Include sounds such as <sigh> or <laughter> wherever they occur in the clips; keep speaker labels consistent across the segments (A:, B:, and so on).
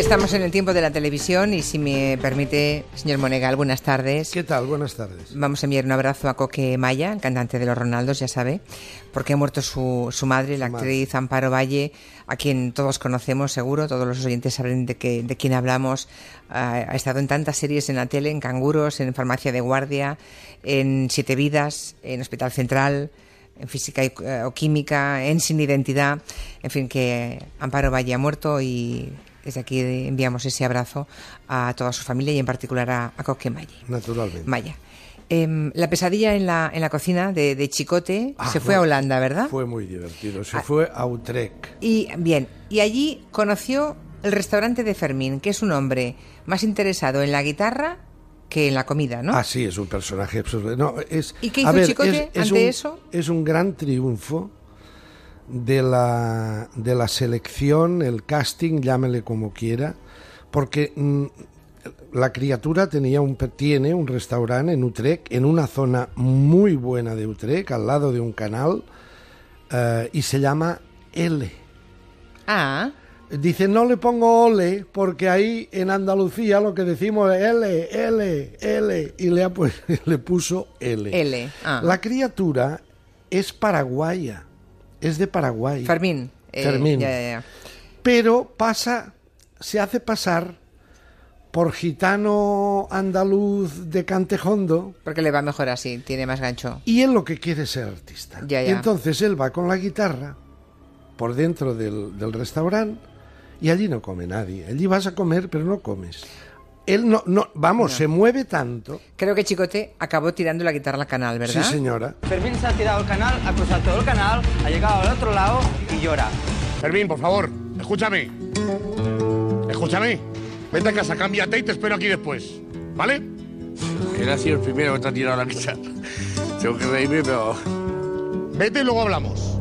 A: Estamos en el tiempo de la televisión y si me permite, señor Monegal, buenas tardes.
B: ¿Qué tal? Buenas tardes.
A: Vamos a enviar un abrazo a Coque Maya, cantante de Los Ronaldos, ya sabe, porque ha muerto su, su madre, la actriz Amparo Valle, a quien todos conocemos seguro, todos los oyentes saben de, que, de quién hablamos. Ha, ha estado en tantas series en la tele, en Canguros, en Farmacia de Guardia, en Siete Vidas, en Hospital Central en física y, eh, o química, en sin identidad, en fin, que Amparo Valle ha muerto y desde aquí enviamos ese abrazo a toda su familia y en particular a, a Coque Maya.
B: Naturalmente.
A: Maya. Em, la pesadilla en la, en la cocina de, de Chicote
B: Ah,
A: se fue a Holanda, ¿verdad?
B: Fue muy divertido. Se
A: Ah.
B: fue a Utrecht.
A: Y bien, y allí conoció el restaurante de Fermín, que es un hombre más interesado en la guitarra que en la comida, ¿no?
B: Ah, sí, es un personaje absurdo. No, es,
A: ¿Y qué hizo Chicote ante
B: un,
A: eso?
B: Es un gran triunfo de la, de la selección, el casting, llámele como quiera, porque mm, la criatura tenía un, tiene un restaurante en Utrecht, en una zona muy buena de Utrecht, al lado de un canal, eh, y se llama L.
A: Ah,
B: Dice, no le pongo ole, porque ahí en Andalucía lo que decimos es L, L, L, y le, ha pu- <laughs> le puso L.
A: L. Ah.
B: La criatura es paraguaya, es de Paraguay,
A: Fermín. eh,
B: Fermín.
A: ya, ya, ya.
B: pero pasa, se hace pasar por gitano andaluz de Cantejondo,
A: Porque le va mejor así, tiene más gancho.
B: y él lo que quiere es ser artista.
A: Ya, ya.
B: entonces él va con la guitarra por dentro del, del restaurante y allí no come nadie. Allí vas a comer, pero no comes. Él no, no vamos, se mueve tanto.
A: Creo que Chicote acabó tirando la guitarra al canal, ¿verdad?
B: Sí, señora.
C: Fermín se ha tirado el canal, ha cruzado todo el canal, ha llegado al otro lado y llora.
D: Fermín, por favor, escúchame. Escúchame. Vete a casa, cámbiate y te espero aquí después. ¿Vale?
E: Él ha sido el primero que te ha tirado la guitarra. Tengo que reírme, pero...
D: Vete y luego hablamos.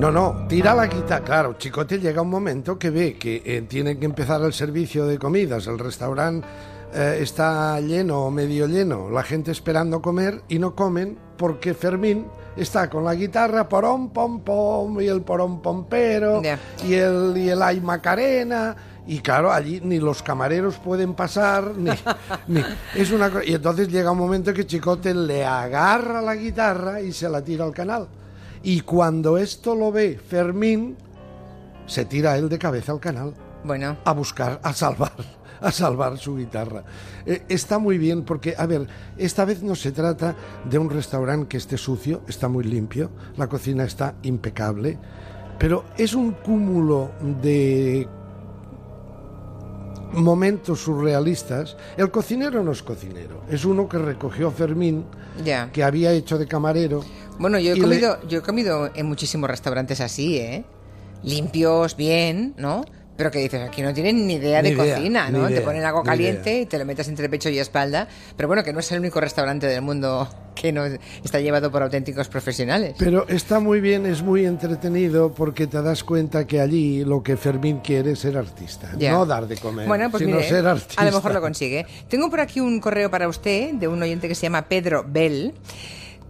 B: No, no, tira la guitarra. Claro, Chicote llega un momento que ve que eh, tiene que empezar el servicio de comidas. El restaurante eh, está lleno o medio lleno, la gente esperando comer y no comen porque Fermín está con la guitarra, porón, pom, pom, y el porón pompero, y el, y el ay macarena. Y claro, allí ni los camareros pueden pasar, ni, <laughs> ni- es una Y entonces llega un momento que Chicote le agarra la guitarra y se la tira al canal. Y cuando esto lo ve Fermín, se tira él de cabeza al canal
A: Bueno,
B: a buscar, a salvar, <laughs> a salvar su guitarra. Eh, está muy bien porque, a ver, esta vez no se trata de un restaurante que esté sucio, está muy limpio, la cocina está impecable, pero es un cúmulo de momentos surrealistas. El cocinero no es cocinero, es uno que recogió Fermín, que había hecho de camarero.
A: Bueno, yo he,
B: y le-
A: comido, yo he comido en muchísimos restaurantes así, ¿eh? Limpios, bien, ¿no? Pero que dices, aquí no tienen ni idea
B: Ni
A: de
B: idea,
A: cocina, ¿no? Te
B: idea,
A: ponen algo caliente
B: idea.
A: y te lo metes entre pecho y espalda. Pero bueno, que no es el único restaurante del mundo que no está llevado por auténticos profesionales.
B: Pero está muy bien, es muy entretenido porque te das cuenta que allí lo que Fermín quiere es ser artista,
A: Ya.
B: no dar de comer,
A: Bueno, pues
B: sino
A: mire,
B: ser artista.
A: a lo mejor lo consigue. Tengo por aquí un correo para usted de un oyente que se llama Pedro Bell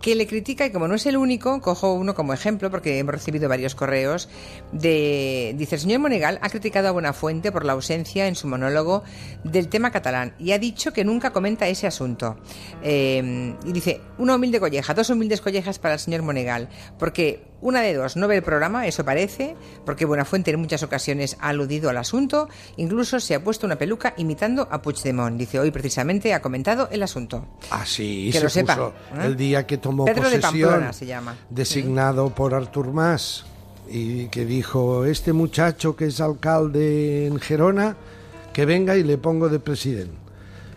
A: que le critica y como no es el único, cojo uno como ejemplo porque hemos recibido varios correos de dice el señor Monegal ha criticado a Buenafuente por la ausencia en su monólogo del tema catalán y ha dicho que nunca comenta ese asunto. Eh, y dice, una humilde colleja, dos humildes collejas para el señor Monegal, porque una de dos no ve el programa, eso parece, porque Buenafuente en muchas ocasiones ha aludido al asunto, incluso se ha puesto una peluca imitando a Puigdemont. Dice, hoy precisamente ha comentado el asunto.
B: Ah, sí,
A: Que
B: se
A: lo sepa,
B: puso
A: ¿eh?
B: el día que tomó
A: Pedro de
B: posesión,
A: Pamplona se llama.
B: designado por Artur Mas, y que dijo, este muchacho que es alcalde en Gerona, que venga y le pongo de presidente.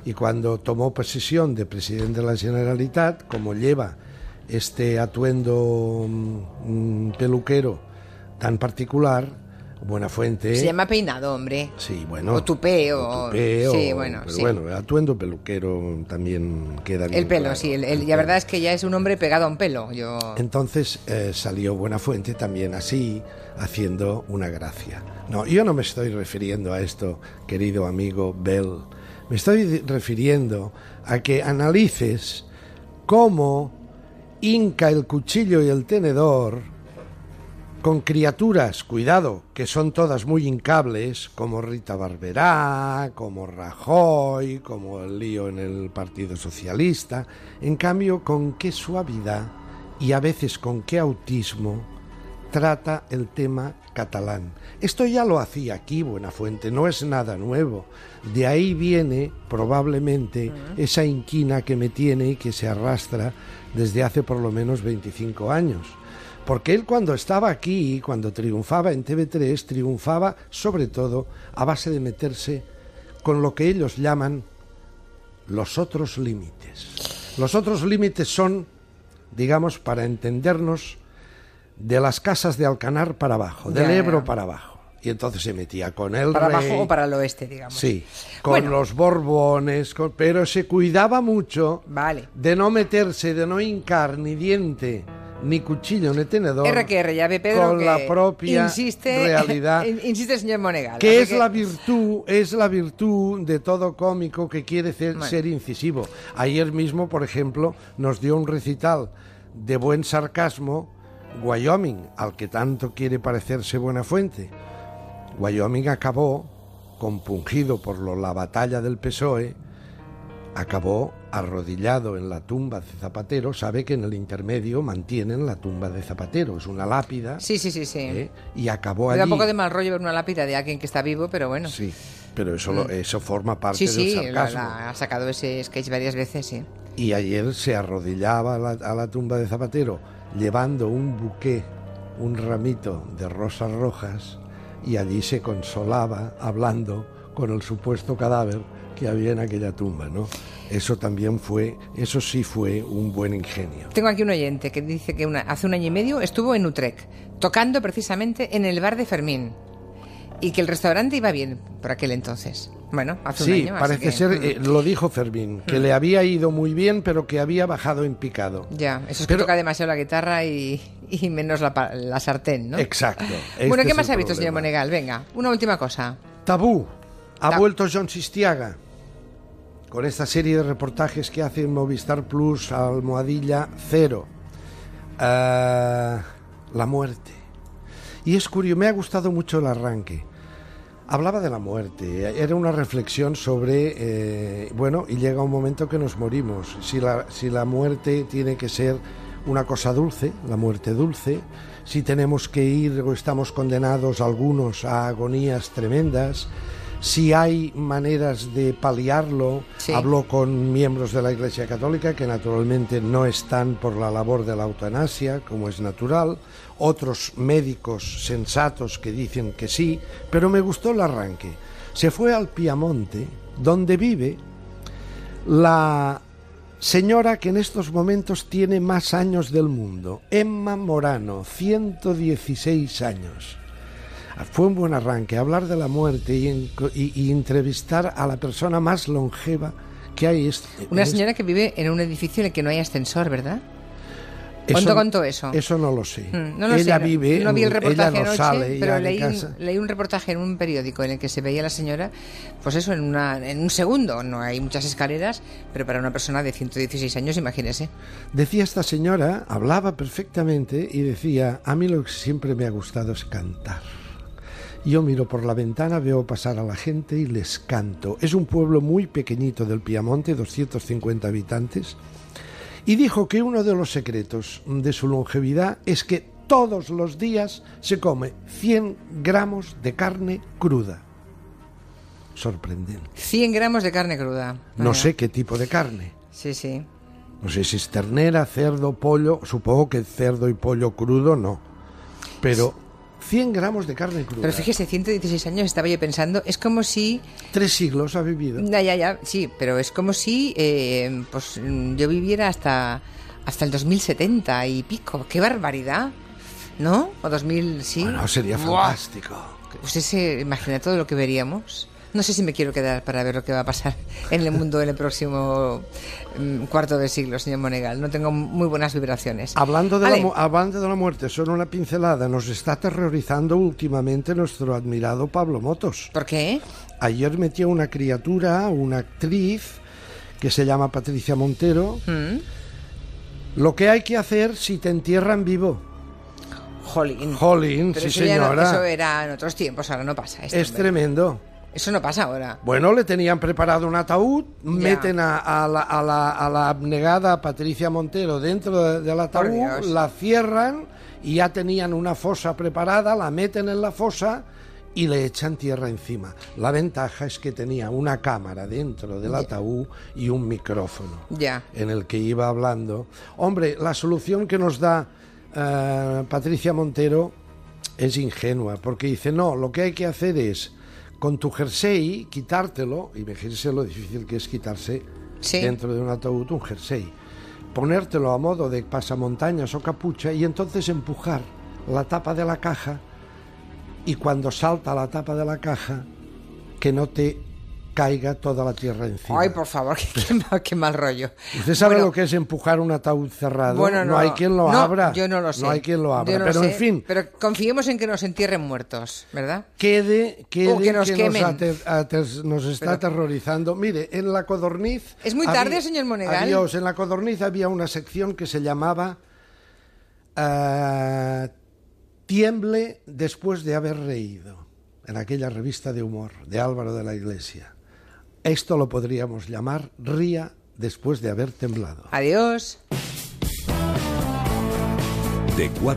B: Y cuando tomó posesión de presidente de la Generalitat, como lleva este atuendo mm, mm, peluquero tan particular, Buenafuente...
A: Se llama peinado, hombre.
B: Sí, bueno.
A: O tupé, o-
B: tupé,
A: sí, bueno,
B: pero
A: sí.
B: bueno, atuendo peluquero también queda bien.
A: El pelo,
B: claro.
A: sí. El, la verdad es que ya es un hombre pegado a un pelo. Yo...
B: Entonces eh, salió Buenafuente también así, haciendo una gracia. No, yo no me estoy refiriendo a esto, querido amigo Bell. Me estoy refiriendo a que analices cómo hinca el cuchillo y el tenedor con criaturas, cuidado, que son todas muy hincables, como Rita Barberá, como Rajoy, como el lío en el Partido Socialista, en cambio, con qué suavidad y a veces con qué autismo trata el tema catalán. Esto ya lo hacía aquí Buenafuente, no es nada nuevo. De ahí viene probablemente esa inquina que me tiene y que se arrastra desde hace por lo menos 25 años. Porque él cuando estaba aquí, cuando triunfaba en TV3, triunfaba sobre todo a base de meterse con lo que ellos llaman los otros límites. Los otros límites son, digamos, para entendernos, de las casas de Alcanar para abajo, del
A: Ya, ya.
B: Ebro para abajo. Y entonces se metía con el
A: Para
B: rey,
A: abajo o para el oeste, digamos.
B: Sí, con
A: Bueno.
B: los Borbones, con- pero se cuidaba mucho
A: Vale.
B: de no meterse, de no hincar ni diente, ni cuchillo, ni tenedor.
A: R que R, ya ve Pedro
B: con
A: que
B: la propia
A: insiste, <laughs>
B: realidad. <laughs>
A: in- insiste el señor Monegal.
B: que es la virtud, es la virtud de todo cómico que quiere ser,
A: Bueno.
B: ser incisivo. Ayer mismo, por ejemplo, nos dio un recital de buen sarcasmo Wyoming, al que tanto quiere parecerse Buenafuente. Wyoming acabó, compungido por lo- la batalla del PSOE, acabó arrodillado en la tumba de Zapatero. Sabe que en el intermedio mantienen la tumba de Zapatero, es una lápida.
A: Sí, sí, sí, sí.
B: ¿eh? Y acabó
A: Me
B: allí.
A: da un poco de mal rollo ver una lápida de alguien que está vivo, pero bueno.
B: Sí, pero eso, lo- eso forma parte
A: Sí, sí,
B: del sarcasmo.
A: la- ha sacado ese sketch varias veces, sí.
B: Y ayer se arrodillaba a la, tumba de Zapatero llevando un buqué, un ramito de rosas rojas y allí se consolaba hablando con el supuesto cadáver que había en aquella tumba, ¿no? Eso también fue, eso sí fue un buen ingenio.
A: Tengo aquí un oyente que dice que hace un año y medio estuvo en Utrecht, tocando precisamente en el bar de Fermín. Y que el restaurante iba bien por aquel entonces. Bueno, hace
B: Sí,
A: un año.
B: parece
A: que,
B: ser,
A: mm,
B: eh, lo dijo Fermín, que le había ido muy bien, pero que había bajado en picado.
A: Ya, eso es que toca demasiado la guitarra y, y menos la, sartén, ¿no?
B: Exacto.
A: bueno,
B: este
A: ¿qué más ha visto, señor. Monegal? Venga, una última cosa.
B: Tabú. Ha vuelto John Sistiaga con esta serie de reportajes que hace en Movistar Plus, Almohadilla Cero. Ah, la muerte. Y es curioso, me ha gustado mucho el arranque. Hablaba de la muerte, era una reflexión sobre, eh, bueno, y llega un momento que nos morimos. Si la, si la muerte tiene que ser una cosa dulce, la muerte dulce, si tenemos que ir o estamos condenados algunos a agonías tremendas, si hay maneras de paliarlo.
A: Sí.
B: Habló con miembros de la Iglesia Católica que naturalmente no están por la labor de la eutanasia, como es natural, otros médicos sensatos que dicen que sí, pero me gustó el arranque. Se fue al Piamonte, donde vive la señora que en estos momentos tiene más años del mundo, Emma Morano, 116 años. Fue un buen arranque, hablar de la muerte y, en- y- y entrevistar a la persona más longeva que hay. est-
A: Una señora que vive en un edificio en el que no hay ascensor, ¿verdad?
B: Eso-
A: ¿Cuánto contó eso?
B: Eso no lo sé.
A: Mm, no lo
B: ella
A: sé, no-
B: vive,
A: no vi el
B: ella
A: reportaje
B: no
A: anoche,
B: sale
A: pero leí
B: casa.
A: leí un reportaje en un periódico en el que se veía a la señora, pues eso, en, una, en un segundo. No hay muchas escaleras, pero para una persona de 116 años, imagínese.
B: Decía esta señora, hablaba perfectamente y decía, a mí lo que siempre me ha gustado es cantar. Yo miro por la ventana, veo pasar a la gente y les canto. Es un pueblo muy pequeñito del Piamonte, 250 habitantes, y dijo que uno de los secretos de su longevidad es que todos los días se come 100 gramos de carne cruda. Sorprendente.
A: 100 gramos de carne cruda.
B: No
A: Vaya.
B: sé qué tipo de carne.
A: Sí, sí.
B: No sé si es ternera, cerdo, pollo. Supongo que cerdo y pollo crudo no. Pero 100 gramos de carne cruda.
A: Pero fíjese, 116 años estaba yo pensando, es como si...
B: Tres siglos ha vivido.
A: Ya, ya, ya, sí, pero es como si eh, pues, yo viviera hasta, hasta el 2070 y pico. ¡Qué barbaridad! ¿No? O 2000, sí.
B: Bueno, sería
A: Buah.
B: fantástico.
A: ¿Usted se imagina todo lo que veríamos? No sé si me quiero quedar para ver lo que va a pasar en el mundo en el próximo mm, cuarto de siglo, señor Monegal. No tengo muy buenas vibraciones.
B: Hablando de, la, hablando de la muerte, solo una pincelada. Nos está aterrorizando últimamente nuestro admirado Pablo Motos.
A: ¿Por qué?
B: Ayer metió una criatura, una actriz, que se llama Patricia Montero.
A: ¿Mm?
B: Lo que hay que hacer si te entierran vivo.
A: Jolín.
B: Jolín,
A: Pero
B: sí
A: eso ya no-
B: señora.
A: eso era en otros tiempos, ahora no pasa.
B: Es
A: hombre.
B: tremendo.
A: Eso no pasa ahora.
B: Bueno, le tenían preparado un ataúd, meten a, a la, a la- a la abnegada Patricia Montero dentro de- del ataúd,
A: Dios.
B: la cierran y ya tenían una fosa preparada, la meten en la fosa y le echan tierra encima. La ventaja es que tenía una cámara dentro del ataúd y un micrófono
A: Ya.
B: en el que iba hablando. Hombre, la solución que nos da eh, Patricia Montero es ingenua, porque dice, no, lo que hay que hacer es, con tu jersey, quitártelo, imagínense lo difícil que es quitarse
A: Sí.
B: dentro de un ataúd un jersey, ponértelo a modo de pasamontañas o capucha y entonces empujar la tapa de la caja y cuando salta la tapa de la caja, que no te caiga toda la tierra encima.
A: Ay, por favor, <laughs> qué, mal, qué mal rollo.
B: ¿Usted sabe
A: Bueno,
B: lo que es empujar un ataúd cerrado?
A: Bueno,
B: no, hay quien lo
A: no,
B: abra.
A: Yo no lo sé.
B: No hay quien lo abra.
A: Yo no lo
B: pero en
A: sé,
B: fin,
A: Pero confiemos en que nos entierren muertos, ¿verdad?
B: quede, quede
A: O que nos quemen.
B: ate- ate- nos está
A: Pero-
B: aterrorizando. Mire, en la codorniz.
A: Es muy tarde, señor Monegal.
B: Adiós. En la codorniz había una sección que se llamaba ah, Tiemble después de haber reído. En aquella revista de humor de Álvaro de la Iglesia. Esto lo podríamos llamar Ría después de haber temblado.
A: Adiós.
F: De 4